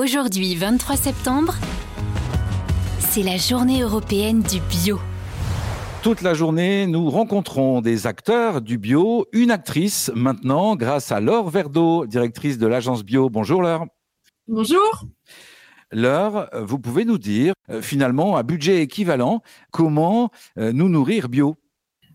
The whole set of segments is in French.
Aujourd'hui, 23 septembre, c'est la journée européenne du bio. Toute la journée, nous rencontrons des acteurs du bio, une actrice maintenant, grâce à Laure Verdeau, directrice de l'agence bio. Bonjour Laure. Bonjour. Laure, vous pouvez nous dire, euh, finalement, à budget équivalent, comment euh, nous nourrir bio?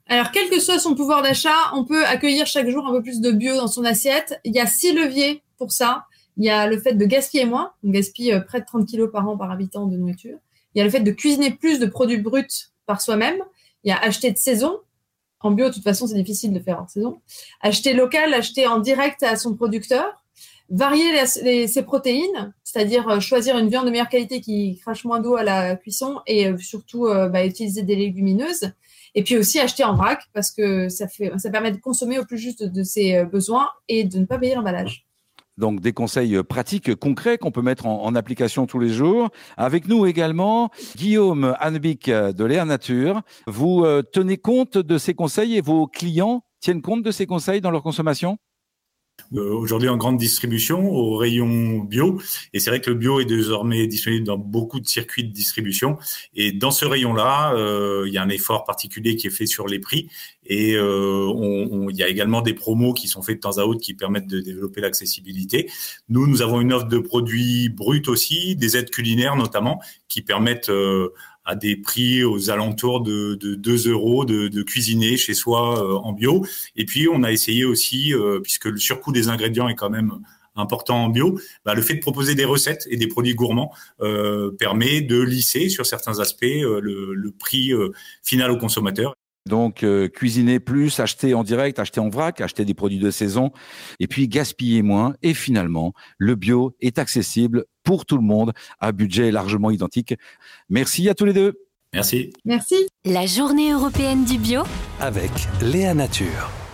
Alors, quel que soit son pouvoir d'achat, on peut accueillir chaque jour un peu plus de bio dans son assiette. Il y a six leviers pour ça. Il y a le fait de gaspiller moins, on gaspille euh, près de 30 kilos par an par habitant de nourriture. Il y a le fait de cuisiner plus de produits bruts par soi-même. Il y a acheter de saison. En bio, de toute façon, c'est difficile de faire en saison. Acheter local, acheter en direct à son producteur. Varier ses protéines, c'est-à-dire euh, choisir une viande de meilleure qualité qui crache moins d'eau à la cuisson et euh, surtout bah, utiliser des légumineuses. Et puis aussi acheter en vrac parce que ça, permet de consommer au plus juste de ses besoins et de ne pas payer l'emballage. Donc des conseils euh, pratiques, concrets qu'on peut mettre en, application tous les jours. Avec nous également Guillaume Hannebic euh, de Léa Nature. Vous euh, tenez compte de ces conseils et vos clients tiennent compte de ces conseils dans leur consommation? euh, aujourd'hui en grande distribution au rayon bio. Et c'est vrai que le bio est désormais disponible dans beaucoup de circuits de distribution. Et dans ce rayon-là, euh, il y a un effort particulier qui est fait sur les prix. Et euh, on, il y a également des promos qui sont faits de temps à autre qui permettent de développer l'accessibilité. Nous, nous avons une offre de produits bruts aussi, des aides culinaires notamment, qui permettent euh, à des prix aux alentours de, de 2 euros de, cuisiner chez soi euh, en bio. Et puis, on a essayé aussi, euh, puisque le surcoût des ingrédients est quand même important en bio, bah, le fait de proposer des recettes et des produits gourmands euh, permet de lisser sur certains aspects le, prix final au consommateur. Donc, cuisiner plus, acheter en direct, acheter en vrac, acheter des produits de saison, et puis gaspiller moins. Et finalement, le bio est accessible pour tout le monde à budget largement identique. Merci à tous les deux. Merci. Merci. La journée européenne du bio avec Léa Nature.